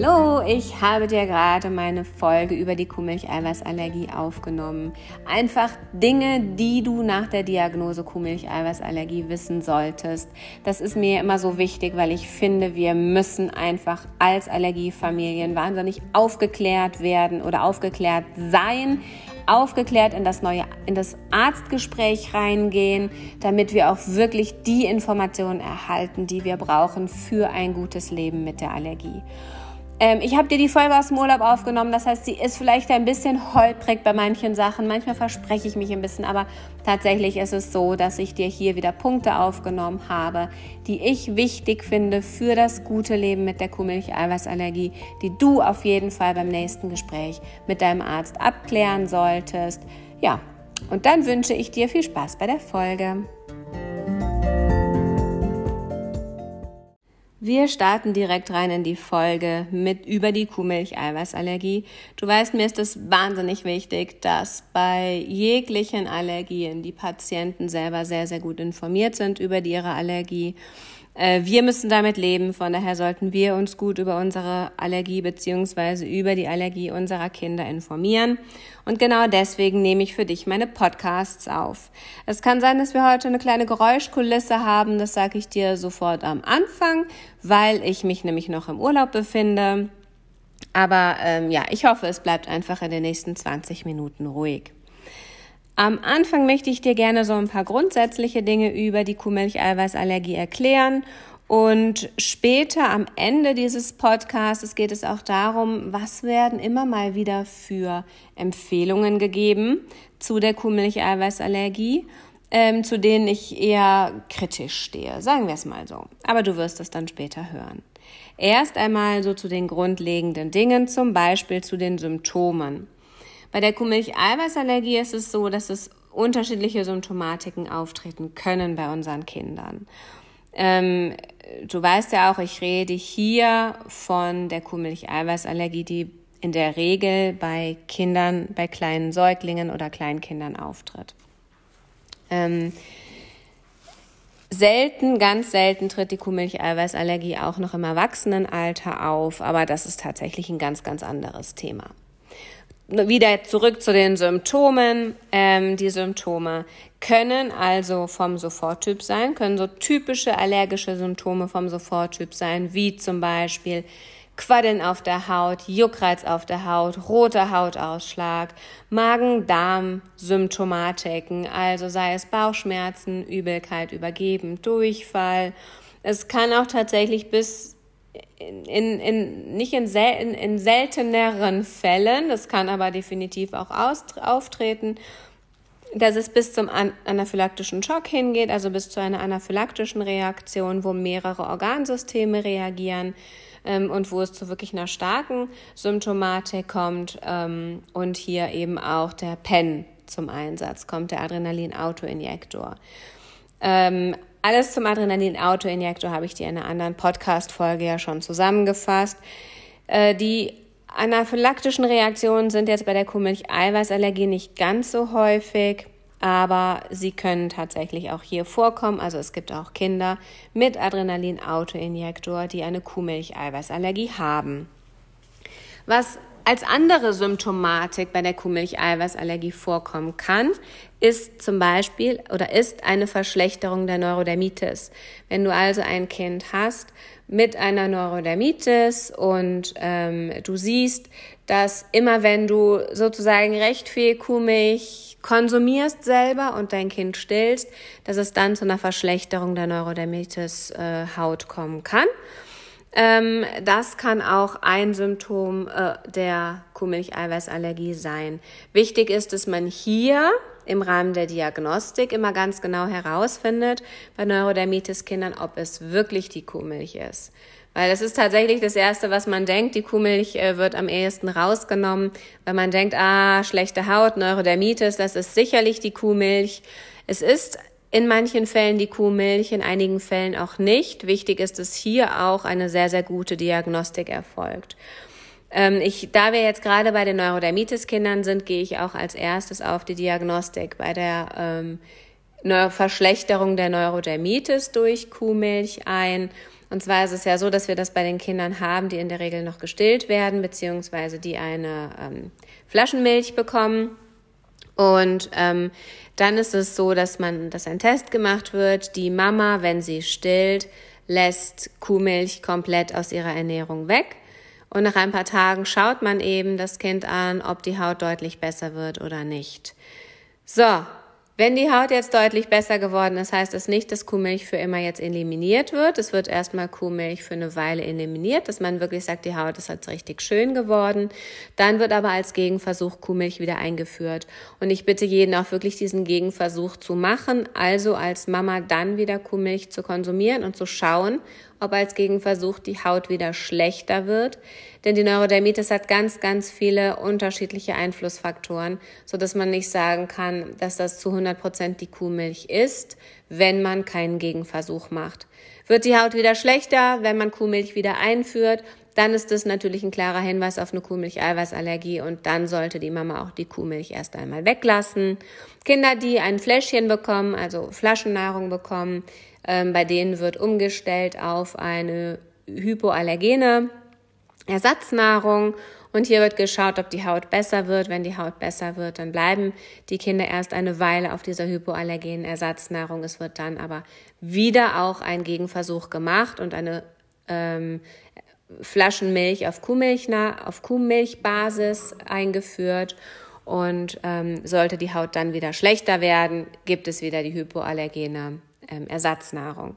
Hallo, ich habe dir gerade meine Folge über die Kuhmilcheiweißallergie aufgenommen. Einfach Dinge, die du nach der Diagnose Kuhmilcheiweißallergie wissen solltest. Das ist mir immer so wichtig, weil ich finde, wir müssen einfach als Allergiefamilien wahnsinnig aufgeklärt werden oder aufgeklärt sein, aufgeklärt in das neue, in das Arztgespräch reingehen, damit wir auch wirklich die Informationen erhalten, die wir brauchen für ein gutes Leben mit der Allergie. Ähm, ich habe dir die Folge aus dem Urlaub aufgenommen, das heißt, sie ist vielleicht ein bisschen holprig bei manchen Sachen. Manchmal verspreche ich mich ein bisschen, aber tatsächlich ist es so, dass ich dir hier wieder Punkte aufgenommen habe, die ich wichtig finde für das gute Leben mit der Kuhmilch-Eiweißallergie, die du auf jeden Fall beim nächsten Gespräch mit deinem Arzt abklären solltest. Ja, und dann wünsche ich dir viel Spaß bei der Folge. Wir starten direkt rein in die Folge mit über die Kuhmilch-Eiweißallergie. Du weißt, mir ist es wahnsinnig wichtig, dass bei jeglichen Allergien die Patienten selber sehr, sehr gut informiert sind über ihre Allergie wir müssen damit leben, von daher sollten wir uns gut über unsere Allergie beziehungsweise über die Allergie unserer Kinder informieren. Und genau deswegen nehme ich für dich meine Podcasts auf. Es kann sein, dass wir heute eine kleine Geräuschkulisse haben, das sage ich dir sofort am Anfang, weil ich mich nämlich noch im Urlaub befinde. Aber ähm, ja, ich hoffe, es bleibt einfach in den nächsten 20 Minuten ruhig. Am Anfang möchte ich dir gerne so ein paar grundsätzliche Dinge über die Kuhmilcheiweißallergie erklären und später am Ende dieses Podcasts geht es auch darum, was werden immer mal wieder für Empfehlungen gegeben zu der Kuhmilcheiweißallergie, ähm, zu denen ich eher kritisch stehe, sagen wir es mal so. Aber du wirst es dann später hören. Erst einmal so zu den grundlegenden Dingen, zum Beispiel zu den Symptomen. Bei der Kuhmilch-Eiweißallergie ist es so, dass es unterschiedliche Symptomatiken auftreten können bei unseren Kindern. Ähm, du weißt ja auch, ich rede hier von der Kuhmilch-Eiweißallergie, die in der Regel bei Kindern, bei kleinen Säuglingen oder Kleinkindern auftritt. Ähm, selten, ganz selten tritt die Kuhmilch-Eiweißallergie auch noch im Erwachsenenalter auf, aber das ist tatsächlich ein ganz, ganz anderes Thema wieder zurück zu den Symptomen. Ähm, die Symptome können also vom Soforttyp sein, können so typische allergische Symptome vom Soforttyp sein, wie zum Beispiel Quaddeln auf der Haut, Juckreiz auf der Haut, roter Hautausschlag, Magen-Darm-Symptomatiken, also sei es Bauchschmerzen, Übelkeit, Übergeben, Durchfall. Es kann auch tatsächlich bis in, in, nicht in, sel in, in selteneren Fällen, das kann aber definitiv auch auftreten, dass es bis zum anaphylaktischen Schock hingeht, also bis zu einer anaphylaktischen Reaktion, wo mehrere Organsysteme reagieren ähm, und wo es zu wirklich einer starken Symptomatik kommt ähm, und hier eben auch der PEN zum Einsatz kommt, der Adrenalin-Autoinjektor. Ähm, alles zum Adrenalin-Autoinjektor habe ich dir in einer anderen Podcast-Folge ja schon zusammengefasst. Äh, die anaphylaktischen Reaktionen sind jetzt bei der Kuhmilch-Eiweißallergie nicht ganz so häufig, aber sie können tatsächlich auch hier vorkommen. Also es gibt auch Kinder mit Adrenalin-Autoinjektor, die eine Kuhmilch-Eiweißallergie haben. Was als andere Symptomatik bei der Kuhmilch-Eiweißallergie vorkommen kann, ist zum Beispiel oder ist eine Verschlechterung der Neurodermitis. Wenn du also ein Kind hast mit einer Neurodermitis und ähm, du siehst, dass immer wenn du sozusagen recht viel Kuhmilch konsumierst selber und dein Kind stillst, dass es dann zu einer Verschlechterung der Neurodermitis äh, Haut kommen kann. Ähm, das kann auch ein Symptom äh, der Kuhmilcheiweißallergie sein. Wichtig ist, dass man hier im Rahmen der Diagnostik immer ganz genau herausfindet bei Neurodermitis-Kindern, ob es wirklich die Kuhmilch ist. Weil das ist tatsächlich das Erste, was man denkt. Die Kuhmilch äh, wird am ehesten rausgenommen, weil man denkt, ah, schlechte Haut, Neurodermitis, das ist sicherlich die Kuhmilch. Es ist in manchen Fällen die Kuhmilch, in einigen Fällen auch nicht. Wichtig ist, dass hier auch eine sehr, sehr gute Diagnostik erfolgt. Ähm, ich, da wir jetzt gerade bei den Neurodermitis-Kindern sind, gehe ich auch als erstes auf die Diagnostik. Bei der ähm, Verschlechterung der Neurodermitis durch Kuhmilch ein. Und zwar ist es ja so, dass wir das bei den Kindern haben, die in der Regel noch gestillt werden, beziehungsweise die eine ähm, Flaschenmilch bekommen. Und ähm, dann ist es so, dass man, dass ein Test gemacht wird. Die Mama, wenn sie stillt, lässt Kuhmilch komplett aus ihrer Ernährung weg. Und nach ein paar Tagen schaut man eben das Kind an, ob die Haut deutlich besser wird oder nicht. So, wenn die Haut jetzt deutlich besser geworden ist, heißt das nicht, dass Kuhmilch für immer jetzt eliminiert wird. Es wird erstmal Kuhmilch für eine Weile eliminiert, dass man wirklich sagt, die Haut ist jetzt richtig schön geworden. Dann wird aber als Gegenversuch Kuhmilch wieder eingeführt. Und ich bitte jeden auch wirklich diesen Gegenversuch zu machen, also als Mama dann wieder Kuhmilch zu konsumieren und zu schauen, ob als Gegenversuch die Haut wieder schlechter wird. Denn die Neurodermitis hat ganz, ganz viele unterschiedliche Einflussfaktoren, so dass man nicht sagen kann, dass das zu 100 Prozent die Kuhmilch ist, wenn man keinen Gegenversuch macht. Wird die Haut wieder schlechter, wenn man Kuhmilch wieder einführt, dann ist das natürlich ein klarer Hinweis auf eine Kuhmilch-Eiweißallergie und dann sollte die Mama auch die Kuhmilch erst einmal weglassen. Kinder, die ein Fläschchen bekommen, also Flaschennahrung bekommen, ähm, bei denen wird umgestellt auf eine hypoallergene Ersatznahrung. Und hier wird geschaut, ob die Haut besser wird. Wenn die Haut besser wird, dann bleiben die Kinder erst eine Weile auf dieser hypoallergenen Ersatznahrung. Es wird dann aber wieder auch ein Gegenversuch gemacht und eine ähm, Flaschenmilch auf, Kuhmilch, auf Kuhmilchbasis eingeführt. Und ähm, sollte die Haut dann wieder schlechter werden, gibt es wieder die hypoallergene Ersatznahrung.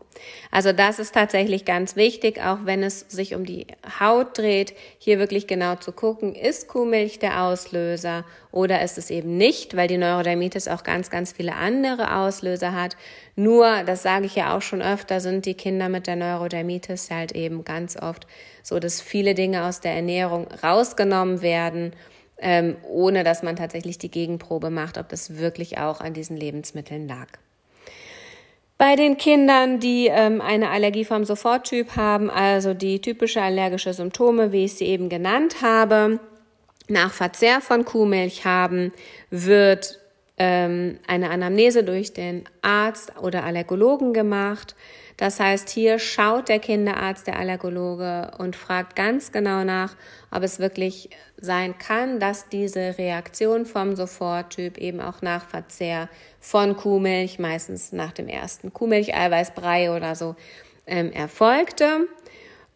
Also das ist tatsächlich ganz wichtig, auch wenn es sich um die Haut dreht, hier wirklich genau zu gucken, ist Kuhmilch der Auslöser oder ist es eben nicht, weil die Neurodermitis auch ganz, ganz viele andere Auslöser hat. Nur, das sage ich ja auch schon öfter, sind die Kinder mit der Neurodermitis halt eben ganz oft so, dass viele Dinge aus der Ernährung rausgenommen werden ähm, ohne dass man tatsächlich die Gegenprobe macht, ob das wirklich auch an diesen Lebensmitteln lag. Bei den Kindern, die ähm, eine Allergie vom Soforttyp haben, also die typische allergische Symptome, wie ich sie eben genannt habe, nach Verzehr von Kuhmilch haben, wird ähm, eine Anamnese durch den Arzt oder Allergologen gemacht. Das heißt, hier schaut der Kinderarzt, der Allergologe und fragt ganz genau nach, ob es wirklich sein kann, dass diese Reaktion vom Soforttyp eben auch nach Verzehr von Kuhmilch, meistens nach dem ersten Kuhmilch-Eiweißbrei oder so, ähm, erfolgte.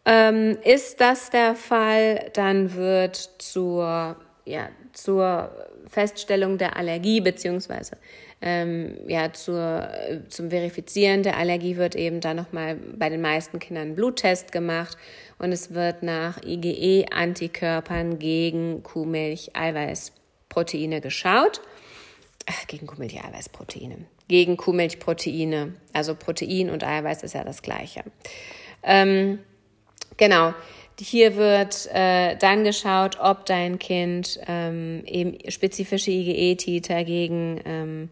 Ähm, ist das der Fall, dann wird zur, ja, zur Feststellung der Allergie beziehungsweise ähm, ja, zur, zum Verifizieren der Allergie wird eben dann nochmal bei den meisten Kindern ein Bluttest gemacht und es wird nach IgE-Antikörpern gegen Kuhmilch-Eiweißproteine geschaut. Ach, gegen Kuhmilch-Eiweißproteine. Gegen Kuhmilchproteine. Also Protein und Eiweiß ist ja das Gleiche. Ähm, genau. Hier wird äh, dann geschaut, ob dein Kind ähm, eben spezifische IgE-Titer gegen ähm,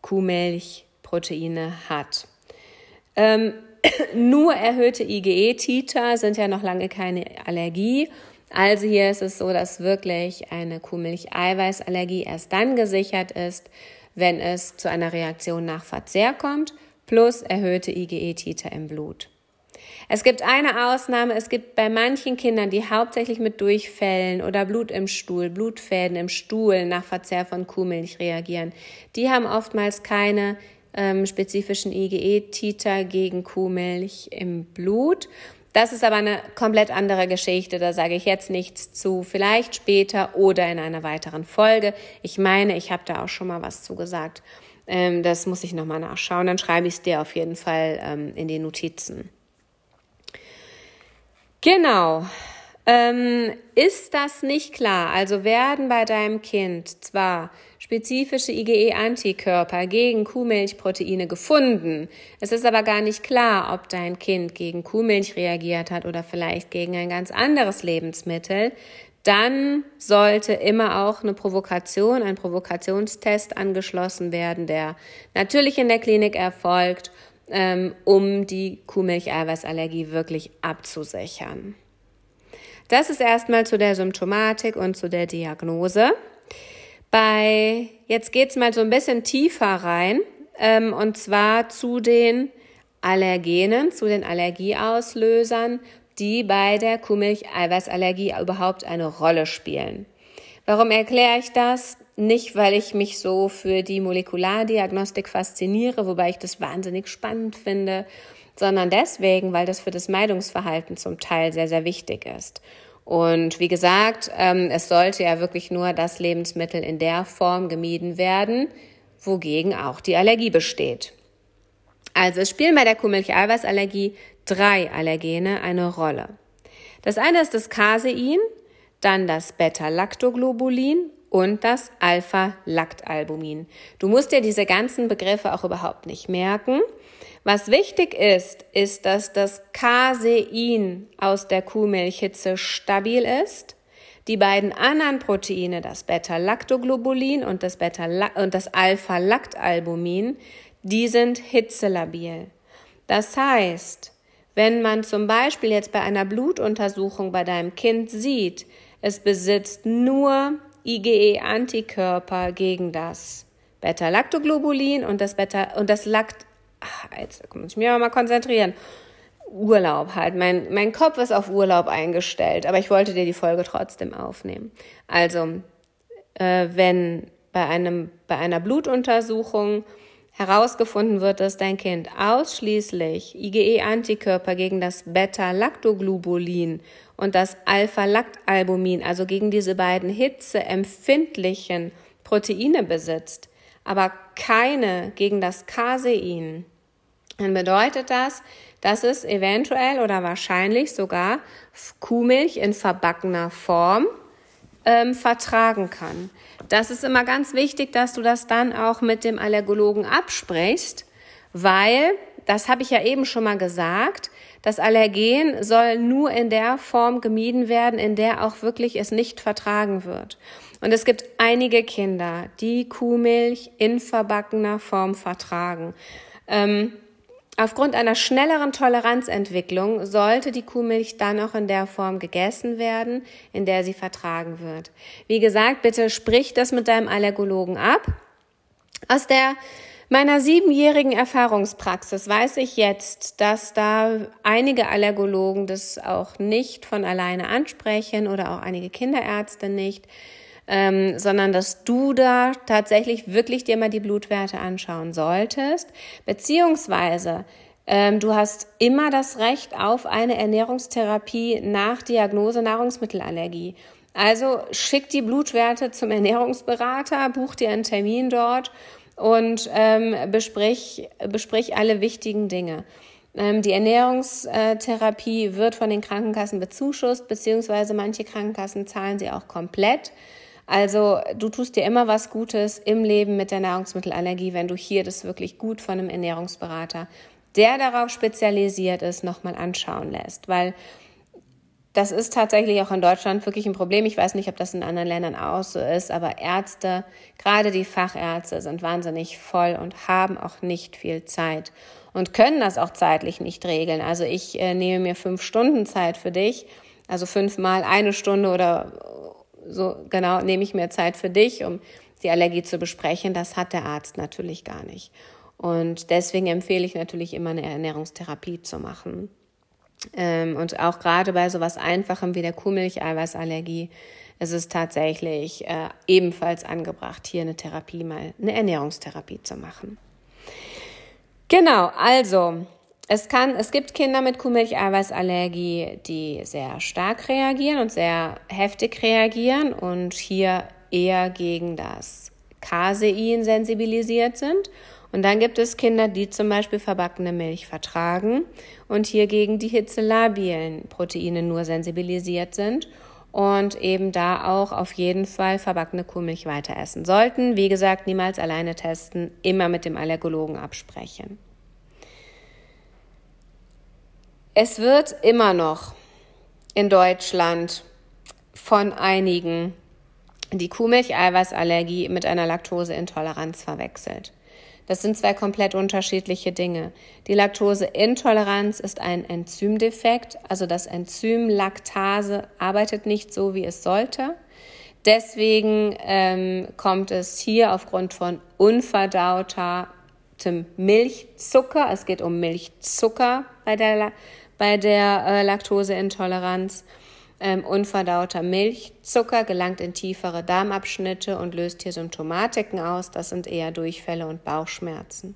Kuhmilchproteine hat. Ähm, nur erhöhte IgE-Titer sind ja noch lange keine Allergie. Also hier ist es so, dass wirklich eine Kuhmilch-Eiweißallergie erst dann gesichert ist, wenn es zu einer Reaktion nach Verzehr kommt, plus erhöhte IgE-Titer im Blut. Es gibt eine Ausnahme, es gibt bei manchen Kindern, die hauptsächlich mit Durchfällen oder Blut im Stuhl, Blutfäden im Stuhl nach Verzehr von Kuhmilch reagieren. Die haben oftmals keine ähm, spezifischen IgE-Titer gegen Kuhmilch im Blut. Das ist aber eine komplett andere Geschichte, da sage ich jetzt nichts zu, vielleicht später oder in einer weiteren Folge. Ich meine, ich habe da auch schon mal was zugesagt. Ähm, das muss ich nochmal nachschauen, dann schreibe ich es dir auf jeden Fall ähm, in die Notizen. Genau. Ähm, ist das nicht klar? Also werden bei deinem Kind zwar spezifische IgE-Antikörper gegen Kuhmilchproteine gefunden, es ist aber gar nicht klar, ob dein Kind gegen Kuhmilch reagiert hat oder vielleicht gegen ein ganz anderes Lebensmittel, dann sollte immer auch eine Provokation, ein Provokationstest angeschlossen werden, der natürlich in der Klinik erfolgt ähm, um die Kuhmilch-Eiweißallergie wirklich abzusichern. Das ist erstmal zu der Symptomatik und zu der Diagnose. Bei, jetzt geht's mal so ein bisschen tiefer rein. ähm, und zwar zu den Allergenen, zu den Allergieauslösern, die bei der Kuhmilch-Eiweißallergie überhaupt eine Rolle spielen. Warum erkläre ich das? Nicht, weil ich mich so für die Molekulardiagnostik fasziniere, wobei ich das wahnsinnig spannend finde, sondern deswegen, weil das für das Meidungsverhalten zum Teil sehr, sehr wichtig ist. Und wie gesagt, ähm, es sollte ja wirklich nur das Lebensmittel in der Form gemieden werden, wogegen auch die Allergie besteht. Also es spielen bei der Kuhmilch-Eiweißallergie drei Allergene eine Rolle. Das eine ist das Casein, dann das Beta-Lactoglobulin und das Alpha-Lactalbumin. Du musst dir diese ganzen Begriffe auch überhaupt nicht merken. Was wichtig ist, ist, dass das Casein aus der Kuhmilchhitze stabil ist. Die beiden anderen Proteine, das Beta-Lactoglobulin und das, Beta und das Alpha-Lactalbumin, die sind hitzelabil. Das heißt, wenn man zum Beispiel jetzt bei einer Blutuntersuchung bei deinem Kind sieht, es besitzt nur IgE-Antikörper gegen das Beta-Lactoglobulin und das Beta und das Lakt. Ach, jetzt muss ich mich mal konzentrieren. Urlaub halt. Mein, mein Kopf ist auf Urlaub eingestellt, aber ich wollte dir die Folge trotzdem aufnehmen. Also, äh, wenn bei, einem, bei einer Blutuntersuchung herausgefunden wird, dass dein Kind ausschließlich IgE-Antikörper gegen das Beta-Lactoglobulin und das Alpha-Lactalbumin, also gegen diese beiden hitzeempfindlichen Proteine besitzt, aber keine gegen das Casein, dann bedeutet das, dass es eventuell oder wahrscheinlich sogar Kuhmilch in verbackener Form ähm, vertragen kann. Das ist immer ganz wichtig, dass du das dann auch mit dem Allergologen absprichst, weil, das habe ich ja eben schon mal gesagt, das Allergen soll nur in der Form gemieden werden, in der auch wirklich es nicht vertragen wird. Und es gibt einige Kinder, die Kuhmilch in verbackener Form vertragen. Ähm, Aufgrund einer schnelleren Toleranzentwicklung sollte die Kuhmilch dann auch in der Form gegessen werden, in der sie vertragen wird. Wie gesagt, bitte sprich das mit deinem Allergologen ab. Aus der meiner siebenjährigen Erfahrungspraxis weiß ich jetzt, dass da einige Allergologen das auch nicht von alleine ansprechen oder auch einige Kinderärzte nicht ähm, sondern dass du da tatsächlich wirklich dir mal die Blutwerte anschauen solltest, beziehungsweise ähm, du hast immer das Recht auf eine Ernährungstherapie nach Diagnose Nahrungsmittelallergie. Also schick die Blutwerte zum Ernährungsberater, buch dir einen Termin dort und ähm, besprich, besprich alle wichtigen Dinge. Ähm, die Ernährungstherapie wird von den Krankenkassen bezuschusst, beziehungsweise manche Krankenkassen zahlen sie auch komplett. Also du tust dir immer was Gutes im Leben mit der Nahrungsmittelallergie, wenn du hier das wirklich gut von einem Ernährungsberater, der darauf spezialisiert ist, nochmal anschauen lässt. Weil das ist tatsächlich auch in Deutschland wirklich ein Problem. Ich weiß nicht, ob das in anderen Ländern auch so ist, aber Ärzte, gerade die Fachärzte, sind wahnsinnig voll und haben auch nicht viel Zeit und können das auch zeitlich nicht regeln. Also ich äh, nehme mir fünf Stunden Zeit für dich, also fünfmal eine Stunde oder so genau nehme ich mir Zeit für dich, um die Allergie zu besprechen. Das hat der Arzt natürlich gar nicht. Und deswegen empfehle ich natürlich immer eine Ernährungstherapie zu machen. Ähm, und auch gerade bei so was Einfachem wie der Kuhmilch-Eiweißallergie ist es tatsächlich äh, ebenfalls angebracht, hier eine Therapie mal, eine Ernährungstherapie zu machen. Genau, also es kann, es gibt Kinder mit Kuhmilch-Eiweißallergie, die sehr stark reagieren und sehr heftig reagieren und hier eher gegen das Casein sensibilisiert sind. Und dann gibt es Kinder, die zum Beispiel verbackene Milch vertragen und hier gegen die hitzelabilen Proteine nur sensibilisiert sind und eben da auch auf jeden Fall verbackene Kuhmilch weiter essen sollten. Wie gesagt, niemals alleine testen, immer mit dem Allergologen absprechen. Es wird immer noch in Deutschland von einigen die Kuhmilch-Eiweißallergie mit einer Laktoseintoleranz verwechselt. Das sind zwei komplett unterschiedliche Dinge. Die Laktoseintoleranz ist ein Enzymdefekt, also das Enzym Laktase arbeitet nicht so, wie es sollte. Deswegen ähm, kommt es hier aufgrund von unverdauter Milchzucker. Es geht um Milchzucker bei der, bei der äh, Laktoseintoleranz. Ähm, unverdauter Milchzucker gelangt in tiefere Darmabschnitte und löst hier Symptomatiken aus. Das sind eher Durchfälle und Bauchschmerzen.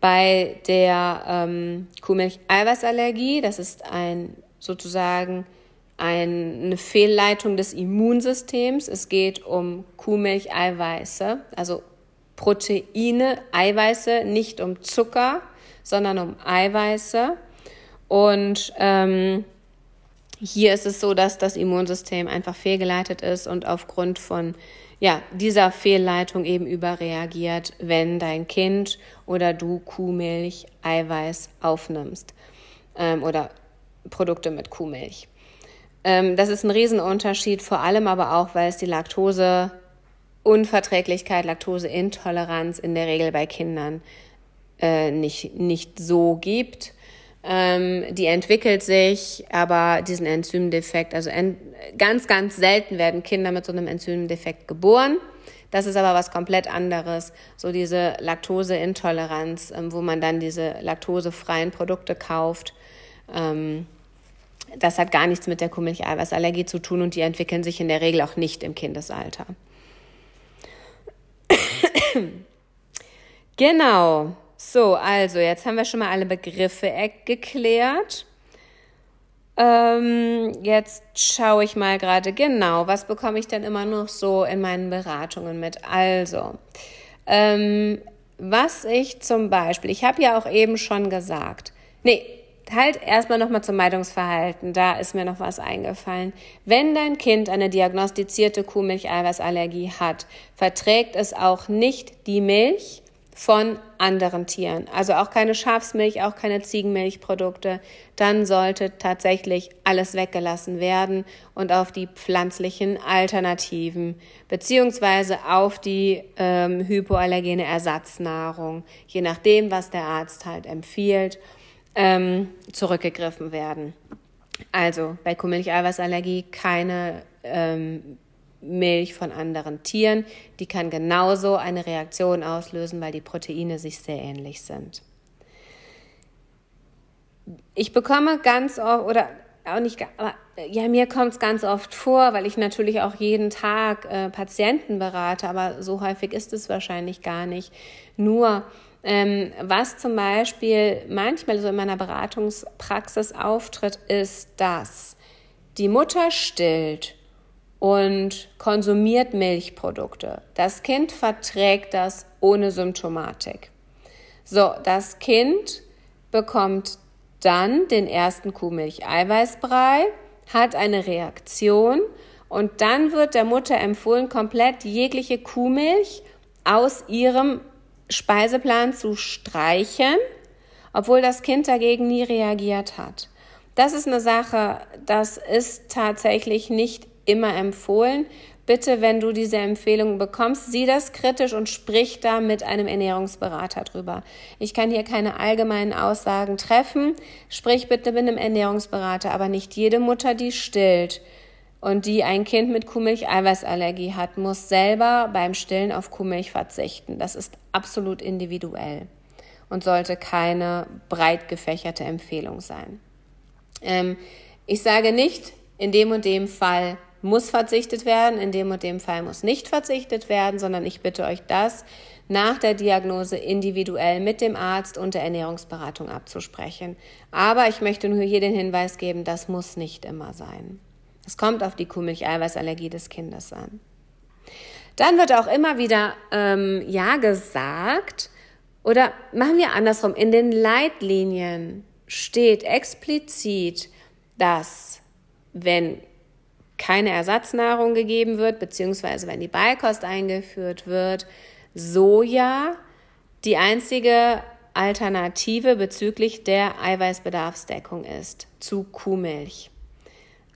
Bei der ähm, Kuhmilch-Eiweißallergie, das ist ein sozusagen eine Fehlleitung des Immunsystems. Es geht um Kuhmilch-Eiweiße, also Proteine, Eiweiße, nicht um Zucker, sondern um Eiweiße. Und ähm, hier ist es so, dass das Immunsystem einfach fehlgeleitet ist und aufgrund von ja, dieser Fehlleitung eben überreagiert, wenn dein Kind oder du Kuhmilch, Eiweiß aufnimmst ähm, oder Produkte mit Kuhmilch. Ähm, das ist ein Riesenunterschied, vor allem aber auch, weil es die Laktoseunverträglichkeit, Laktoseintoleranz in der Regel bei Kindern äh, nicht, nicht so gibt. Ähm, die entwickelt sich, aber diesen Enzymdefekt, also en ganz, ganz selten werden Kinder mit so einem Enzymdefekt geboren. Das ist aber was komplett anderes, so diese Laktoseintoleranz, ähm, wo man dann diese laktosefreien Produkte kauft. Ähm, das hat gar nichts mit der Kuhmilcheiweißallergie zu tun und die entwickeln sich in der Regel auch nicht im Kindesalter. genau. So, also jetzt haben wir schon mal alle Begriffe geklärt. Ähm, jetzt schaue ich mal gerade genau, was bekomme ich denn immer noch so in meinen Beratungen mit. Also, ähm, was ich zum Beispiel, ich habe ja auch eben schon gesagt, nee, halt erstmal nochmal zum Meidungsverhalten. Da ist mir noch was eingefallen. Wenn dein Kind eine diagnostizierte Kuhmilcheiweißallergie hat, verträgt es auch nicht die Milch, von anderen Tieren. Also auch keine Schafsmilch, auch keine Ziegenmilchprodukte. Dann sollte tatsächlich alles weggelassen werden und auf die pflanzlichen Alternativen beziehungsweise auf die ähm, hypoallergene Ersatznahrung, je nachdem, was der Arzt halt empfiehlt, ähm, zurückgegriffen werden. Also bei Kuhmilcheiweißallergie keine ähm, Milch von anderen Tieren. Die kann genauso eine Reaktion auslösen, weil die Proteine sich sehr ähnlich sind. Ich bekomme ganz oft, oder auch nicht, aber ja, mir kommt es ganz oft vor, weil ich natürlich auch jeden Tag äh, Patienten berate, aber so häufig ist es wahrscheinlich gar nicht. Nur, ähm, was zum Beispiel manchmal so in meiner Beratungspraxis auftritt, ist, dass die Mutter stillt und konsumiert Milchprodukte. Das Kind verträgt das ohne Symptomatik. So, das Kind bekommt dann den ersten Kuhmilch-Eiweißbrei, hat eine Reaktion und dann wird der Mutter empfohlen, komplett jegliche Kuhmilch aus ihrem Speiseplan zu streichen, obwohl das Kind dagegen nie reagiert hat. Das ist eine Sache, das ist tatsächlich nicht immer empfohlen. Bitte, wenn du diese Empfehlung bekommst, sieh das kritisch und sprich da mit einem Ernährungsberater drüber. Ich kann hier keine allgemeinen Aussagen treffen. Sprich bitte mit einem Ernährungsberater, aber nicht jede Mutter, die stillt und die ein Kind mit Kuhmilch-Eiweißallergie hat, muss selber beim Stillen auf Kuhmilch verzichten. Das ist absolut individuell und sollte keine breit gefächerte Empfehlung sein. Ähm, ich sage nicht, in dem und dem Fall muss verzichtet werden, in dem und dem Fall muss nicht verzichtet werden, sondern ich bitte euch das nach der Diagnose individuell mit dem Arzt und der Ernährungsberatung abzusprechen. Aber ich möchte nur hier den Hinweis geben, das muss nicht immer sein. Es kommt auf die Kuhmilch-Eiweißallergie des Kindes an. Dann wird auch immer wieder ähm, ja gesagt, oder machen wir andersrum, in den Leitlinien steht explizit, dass wenn keine Ersatznahrung gegeben wird, beziehungsweise wenn die Beikost eingeführt wird, Soja die einzige Alternative bezüglich der Eiweißbedarfsdeckung ist zu Kuhmilch.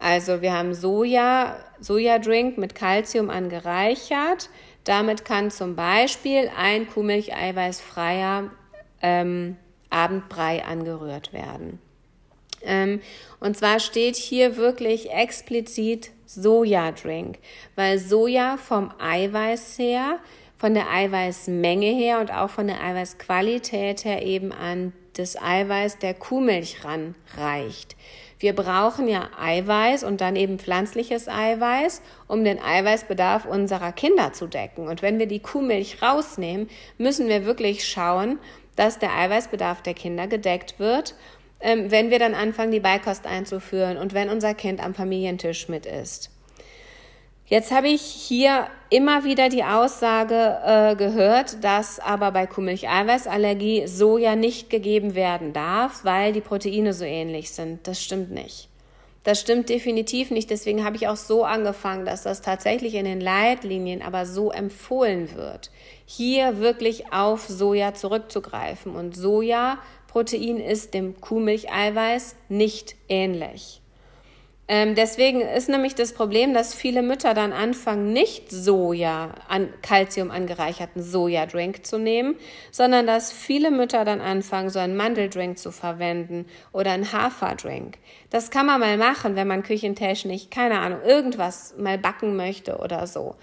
Also wir haben Soja, Sojadrink mit Kalzium angereichert. Damit kann zum Beispiel ein Kuhmilch-eiweißfreier ähm, Abendbrei angerührt werden. Ähm, und zwar steht hier wirklich explizit Sojadrink, weil Soja vom Eiweiß her von der Eiweißmenge her und auch von der Eiweißqualität her eben an das Eiweiß der Kuhmilch ranreicht. Wir brauchen ja Eiweiß und dann eben pflanzliches Eiweiß, um den Eiweißbedarf unserer Kinder zu decken. Und wenn wir die Kuhmilch rausnehmen, müssen wir wirklich schauen, dass der Eiweißbedarf der Kinder gedeckt wird, ähm, wenn wir dann anfangen, die Beikost einzuführen und wenn unser Kind am Familientisch mit ist. Jetzt habe ich hier immer wieder die Aussage äh, gehört, dass aber bei Kuhmilch-Eiweißallergie Soja nicht gegeben werden darf, weil die Proteine so ähnlich sind. Das stimmt nicht. Das stimmt definitiv nicht. Deswegen habe ich auch so angefangen, dass das tatsächlich in den Leitlinien aber so empfohlen wird, hier wirklich auf Soja zurückzugreifen. Und Soja-Protein ist dem Kuhmilcheiweiß nicht ähnlich. Ähm, deswegen ist nämlich das Problem, dass viele Mütter dann anfangen, nicht Soja, an Calcium angereicherten Sojadrink zu nehmen, sondern dass viele Mütter dann anfangen, so einen Mandeldrink zu verwenden oder einen Haferdrink. Das kann man mal machen, wenn man küchentechnisch, keine Ahnung, irgendwas mal backen möchte oder so.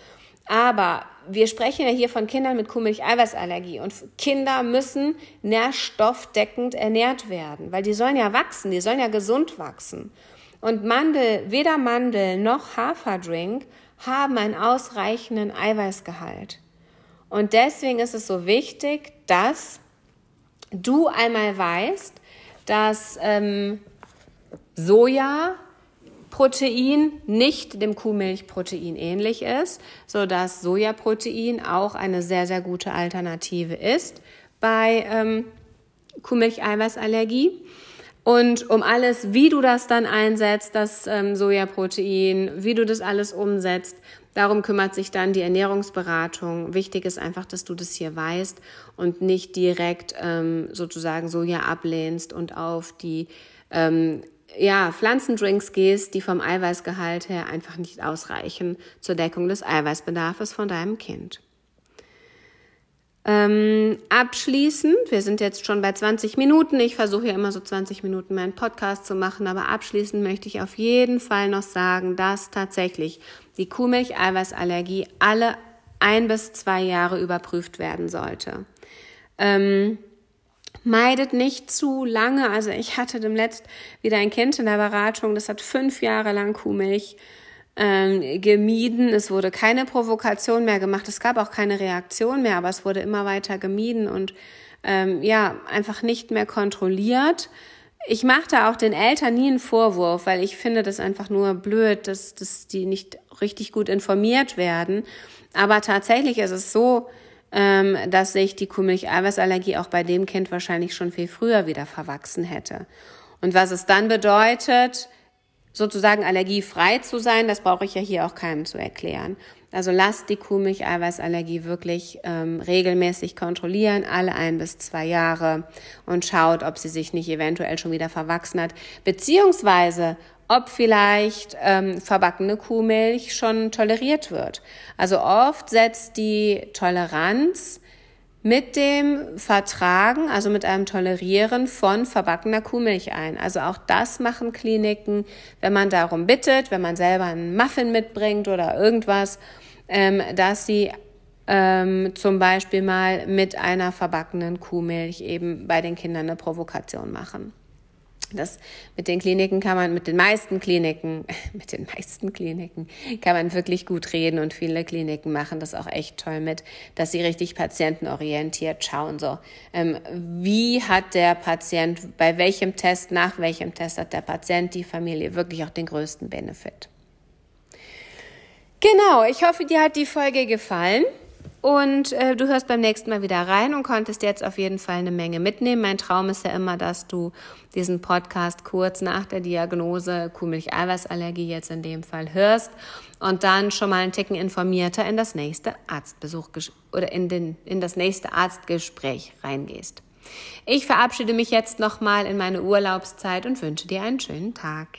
Aber wir sprechen ja hier von Kindern mit Kuhmilch-Eiweißallergie und Kinder müssen nährstoffdeckend ernährt werden, weil die sollen ja wachsen, die sollen ja gesund wachsen. Und Mandel, weder Mandel noch Haferdrink haben einen ausreichenden Eiweißgehalt. Und deswegen ist es so wichtig, dass du einmal weißt, dass ähm, Sojaprotein nicht dem Kuhmilchprotein ähnlich ist, so dass Sojaprotein auch eine sehr, sehr gute Alternative ist bei ähm, Kuhmilcheiweißallergie. Und um alles, wie du das dann einsetzt, das ähm, Sojaprotein, wie du das alles umsetzt, darum kümmert sich dann die Ernährungsberatung. Wichtig ist einfach, dass du das hier weißt und nicht direkt ähm, sozusagen Soja ablehnst und auf die ähm, ja, Pflanzendrinks gehst, die vom Eiweißgehalt her einfach nicht ausreichen zur Deckung des Eiweißbedarfs von deinem Kind. Ähm, abschließend, wir sind jetzt schon bei 20 Minuten, ich versuche ja immer so 20 Minuten meinen Podcast zu machen, aber abschließend möchte ich auf jeden Fall noch sagen, dass tatsächlich die Kuhmilch-Eiweißallergie alle ein bis zwei Jahre überprüft werden sollte. Ähm, meidet nicht zu lange, also ich hatte dem letzt wieder ein Kind in der Beratung, das hat fünf Jahre lang Kuhmilch ähm, gemieden. Es wurde keine Provokation mehr gemacht. Es gab auch keine Reaktion mehr, aber es wurde immer weiter gemieden und ähm, ja, einfach nicht mehr kontrolliert. Ich mache da auch den Eltern nie einen Vorwurf, weil ich finde das einfach nur blöd, dass, dass die nicht richtig gut informiert werden. Aber tatsächlich ist es so, ähm, dass sich die Kuhmilch-Eiweißallergie auch bei dem Kind wahrscheinlich schon viel früher wieder verwachsen hätte. Und was es dann bedeutet, sozusagen allergiefrei zu sein, das brauche ich ja hier auch keinem zu erklären. Also lasst die Kuhmilch-Eiweißallergie wirklich ähm, regelmäßig kontrollieren, alle ein bis zwei Jahre und schaut, ob sie sich nicht eventuell schon wieder verwachsen hat, beziehungsweise ob vielleicht ähm, verbackene Kuhmilch schon toleriert wird. Also oft setzt die Toleranz mit dem Vertragen, also mit einem Tolerieren von verbackener Kuhmilch ein. Also auch das machen Kliniken, wenn man darum bittet, wenn man selber einen Muffin mitbringt oder irgendwas, ähm, dass sie ähm, zum Beispiel mal mit einer verbackenen Kuhmilch eben bei den Kindern eine Provokation machen. Das mit den Kliniken kann man, mit den meisten Kliniken, mit den meisten Kliniken kann man wirklich gut reden und viele Kliniken machen das auch echt toll mit, dass sie richtig patientenorientiert schauen. So, ähm, wie hat der Patient, bei welchem Test, nach welchem Test hat der Patient, die Familie wirklich auch den größten Benefit? Genau, ich hoffe, dir hat die Folge gefallen. Und äh, du hörst beim nächsten Mal wieder rein und konntest jetzt auf jeden Fall eine Menge mitnehmen. Mein Traum ist ja immer, dass du diesen Podcast kurz nach der Diagnose Kuhmilch-Eiweißallergie jetzt in dem Fall hörst und dann schon mal einen Ticken informierter in das nächste Arztbesuch oder in, den, in das nächste Arztgespräch reingehst. Ich verabschiede mich jetzt nochmal in meine Urlaubszeit und wünsche dir einen schönen Tag.